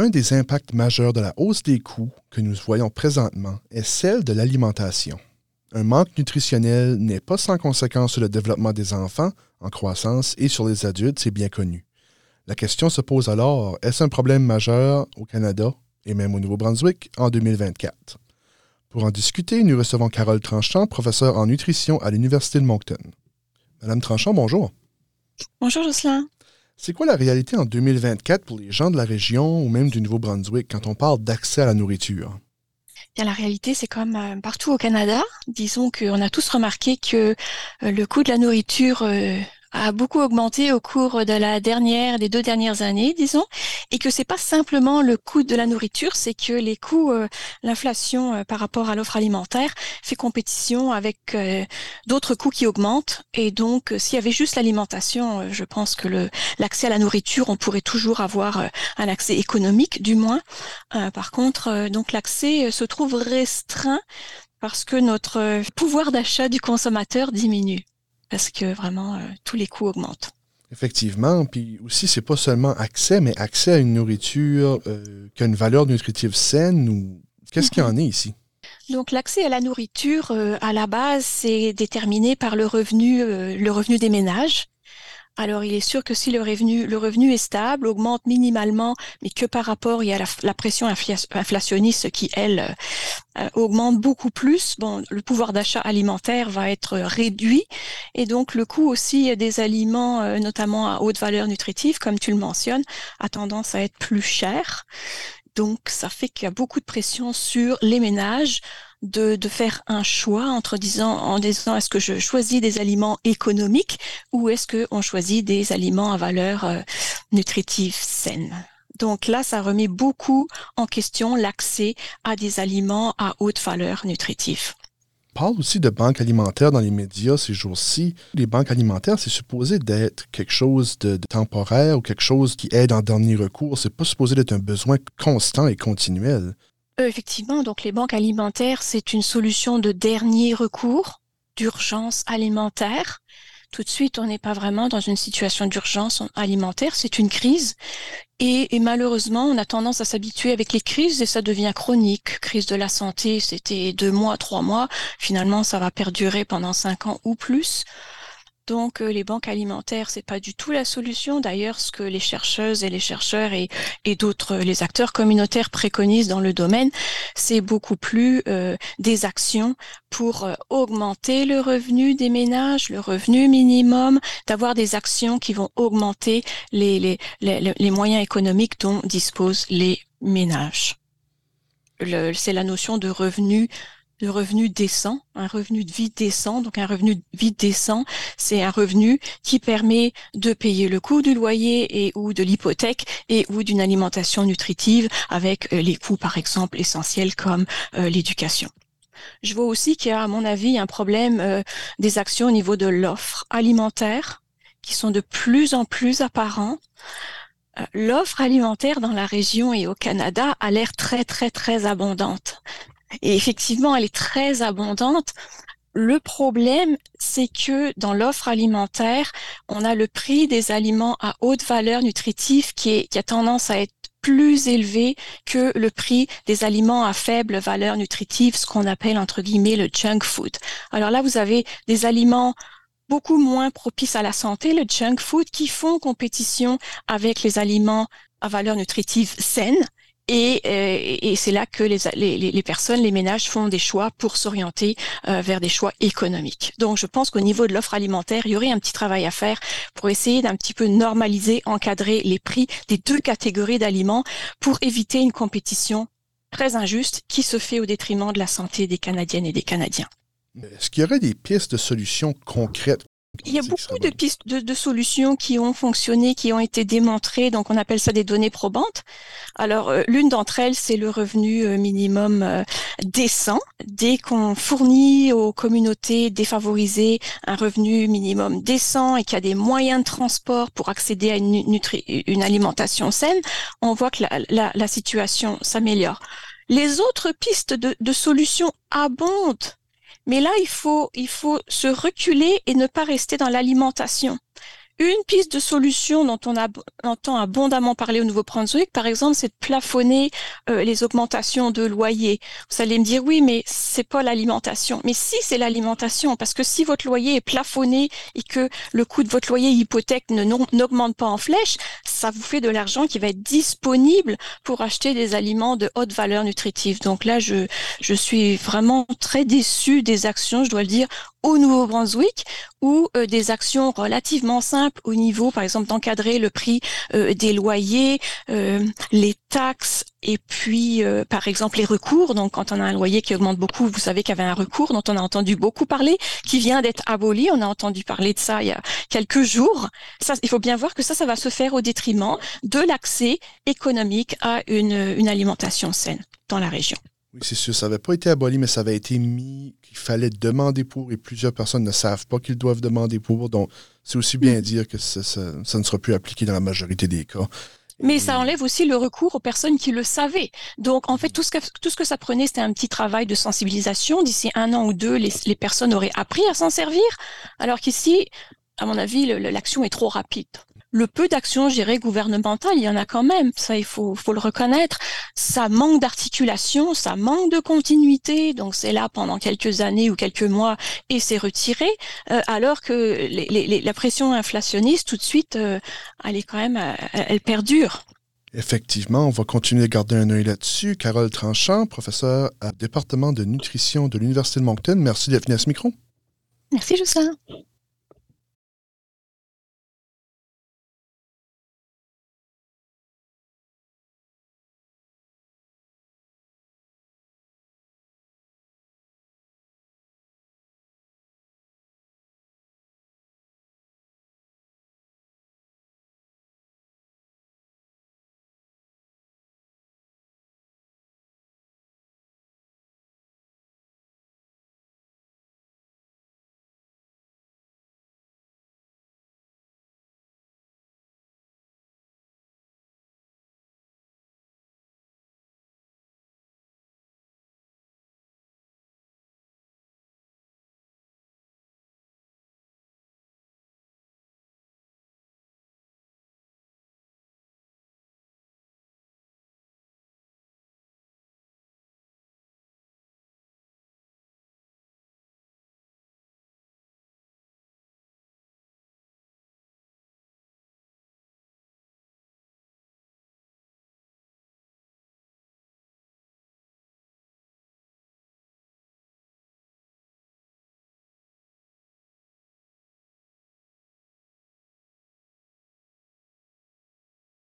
Un des impacts majeurs de la hausse des coûts que nous voyons présentement est celle de l'alimentation. Un manque nutritionnel n'est pas sans conséquence sur le développement des enfants en croissance et sur les adultes, c'est bien connu. La question se pose alors, est-ce un problème majeur au Canada et même au Nouveau-Brunswick en 2024? Pour en discuter, nous recevons Carole Tranchant, professeure en nutrition à l'Université de Moncton. Madame Tranchant, bonjour. Bonjour Jocelyn. C'est quoi la réalité en 2024 pour les gens de la région ou même du Nouveau-Brunswick quand on parle d'accès à la nourriture? Bien, la réalité, c'est comme euh, partout au Canada. Disons qu'on a tous remarqué que euh, le coût de la nourriture euh, a beaucoup augmenté au cours de la dernière, des deux dernières années, disons, et que c'est pas simplement le coût de la nourriture, c'est que les coûts, euh, l'inflation euh, par rapport à l'offre alimentaire fait compétition avec euh, d'autres coûts qui augmentent. Et donc, s'il y avait juste l'alimentation, je pense que l'accès à la nourriture, on pourrait toujours avoir un accès économique, du moins. par contre, donc l'accès se trouve restreint parce que notre pouvoir d'achat du consommateur diminue parce que vraiment, euh, tous les coûts augmentent. Effectivement, puis aussi, c'est pas seulement accès, mais accès à une nourriture euh, qui a une valeur nutritive saine ou qu'est-ce qu'il y en est ici? Donc l'accès à la nourriture, euh, à la base, c'est déterminé par le revenu, le revenu des ménages. Alors, il est sûr que si le revenu, le revenu est stable, augmente minimalement, mais que par rapport, il y a la, pression inflationniste qui, elle, euh, augmente beaucoup plus, bon, le pouvoir d'achat alimentaire va être réduit et donc le coût aussi des aliments, euh, notamment à haute valeur nutritive, comme tu le mentionnes, a tendance à être plus cher. Donc, ça fait qu'il y a beaucoup de pression sur les ménages de, de faire un choix entre disant, en disant est-ce que je choisis des aliments économiques ou est-ce qu'on choisit des aliments à valeur euh, nutritive saine? Donc là, ça remet beaucoup en question l'accès à des aliments à haute valeur nutritive parle aussi de banques alimentaires dans les médias ces jours-ci. Les banques alimentaires, c'est supposé d'être quelque chose de, de, temporaire ou quelque chose qui aide en dernier recours. C'est pas supposé d'être un besoin constant et continuel. Euh, effectivement, donc les banques alimentaires, c'est une solution de dernier recours, d'urgence alimentaire. Tout de suite, on n'est pas vraiment dans une situation d'urgence alimentaire, c'est une crise. Et, et, malheureusement, on a tendance à s'habituer avec les crises et ça devient chronique. Crise de la santé, c'était deux mois, trois mois. Finalement, ça va perdurer pendant cinq ans ou plus. Donc, les banques alimentaires, c'est pas du tout la solution. D'ailleurs, ce que les chercheuses et les chercheurs et, et d'autres, les acteurs communautaires préconisent dans le domaine, c'est beaucoup plus euh, des actions pour euh, augmenter le revenu des ménages, le revenu minimum, d'avoir des actions qui vont augmenter les, les, les moyens économiques dont disposent les ménages. C'est la notion de revenu de revenu décent, un revenu de vie décent. Donc un revenu de vie décent, c'est un revenu qui permet de payer le coût du loyer et ou de l'hypothèque et ou d'une alimentation nutritive avec euh, les coûts par exemple essentiels comme euh, l'éducation. Je vois aussi qu'il y a à mon avis un problème euh, des actions au niveau de l'offre alimentaire qui sont de plus en plus apparents. L'offre alimentaire dans la région et au Canada a l'air très très très abondante. Et effectivement, elle est très abondante. Le problème, c'est que dans l'offre alimentaire, on a le prix des aliments à haute valeur nutritive qui, est, a tendance à être plus élevé que le prix des aliments à faible valeur nutritive, ce qu'on appelle entre guillemets le junk food. Alors là, vous avez des aliments beaucoup moins propices à la santé, le junk food, qui font compétition avec les aliments à valeur nutritive saine. Et, euh, et c'est là que les, les, les, personnes, les ménages font des choix pour s'orienter euh, vers des choix économiques. Donc je pense qu'au niveau de l'offre alimentaire, il y aurait un petit travail à faire pour essayer d'un petit peu normaliser, encadrer les prix des deux catégories d'aliments pour éviter une compétition très injuste qui se fait au détriment de la santé des Canadiennes et des Canadiens. Est-ce qu'il y aurait des pistes de solutions concrètes il y a beaucoup de pistes de, de, solutions qui ont fonctionné, qui ont été démontrées. Donc, on appelle ça des données probantes. Alors, euh, l'une d'entre elles, c'est le revenu euh, minimum euh, décent. Dès qu'on fournit aux communautés défavorisées un revenu minimum décent et qu'il y a des moyens de transport pour accéder à une, une alimentation saine, on voit que la, la, la situation s'améliore. Les autres pistes de, de solutions abondent mais là, il faut, il faut se reculer et ne pas rester dans l'alimentation. Une piste de solution dont on, entend abondamment parler au Nouveau-Brunswick, par exemple, c'est de plafonner euh, les augmentations de loyer. Vous allez me dire, oui, mais c'est pas l'alimentation. Mais si, c'est l'alimentation, parce que si votre loyer est plafonné et que le coût de votre loyer hypothèque n'augmente pas en flèche, ça vous fait de l'argent qui va être disponible pour acheter des aliments de haute valeur nutritive. Donc là, je, je suis vraiment très déçue des actions, je dois le dire, au Nouveau-Brunswick ou euh, des actions relativement simples au niveau, par exemple, d'encadrer le prix euh, des loyers, euh, les taxes et puis, par exemple, les recours. Donc, quand on a un loyer qui augmente beaucoup, vous savez qu'il y avait un recours dont on a entendu beaucoup parler, qui vient d'être aboli. On a entendu parler de ça il y a quelques jours. Il faut bien voir que ça, ça va se faire au détriment de l'accès économique à une alimentation saine dans la région. Oui, c'est sûr. Ça n'avait pas été aboli, mais ça avait été mis qu'il fallait demander pour et plusieurs personnes ne savent pas qu'ils doivent demander pour. Donc, c'est aussi bien mm. dire que ça, ne sera plus appliqué dans la majorité des cas. Mais ça enlève aussi le recours aux personnes qui le savaient. Donc, en fait, tout ce que, tout ce que ça prenait, c'était un petit travail de sensibilisation. D'ici un an ou deux, les, les personnes auraient appris à s'en servir. Alors qu'ici, à mon avis, l'action est trop rapide le peu d'actions, gérées gouvernementales, il y en a quand même, ça il faut, faut le reconnaître. Ça manque d'articulation, ça manque de continuité, donc c'est là pendant quelques années ou quelques mois et c'est retiré, euh, alors que les, la pression inflationniste tout de suite, euh, elle est quand même, euh, elle perdure. Effectivement, on va continuer à garder un œil là-dessus. Carole Tranchant, professeure au département de nutrition de l'Université de Moncton, merci d'être venue à ce micro. Merci, Jocelyn.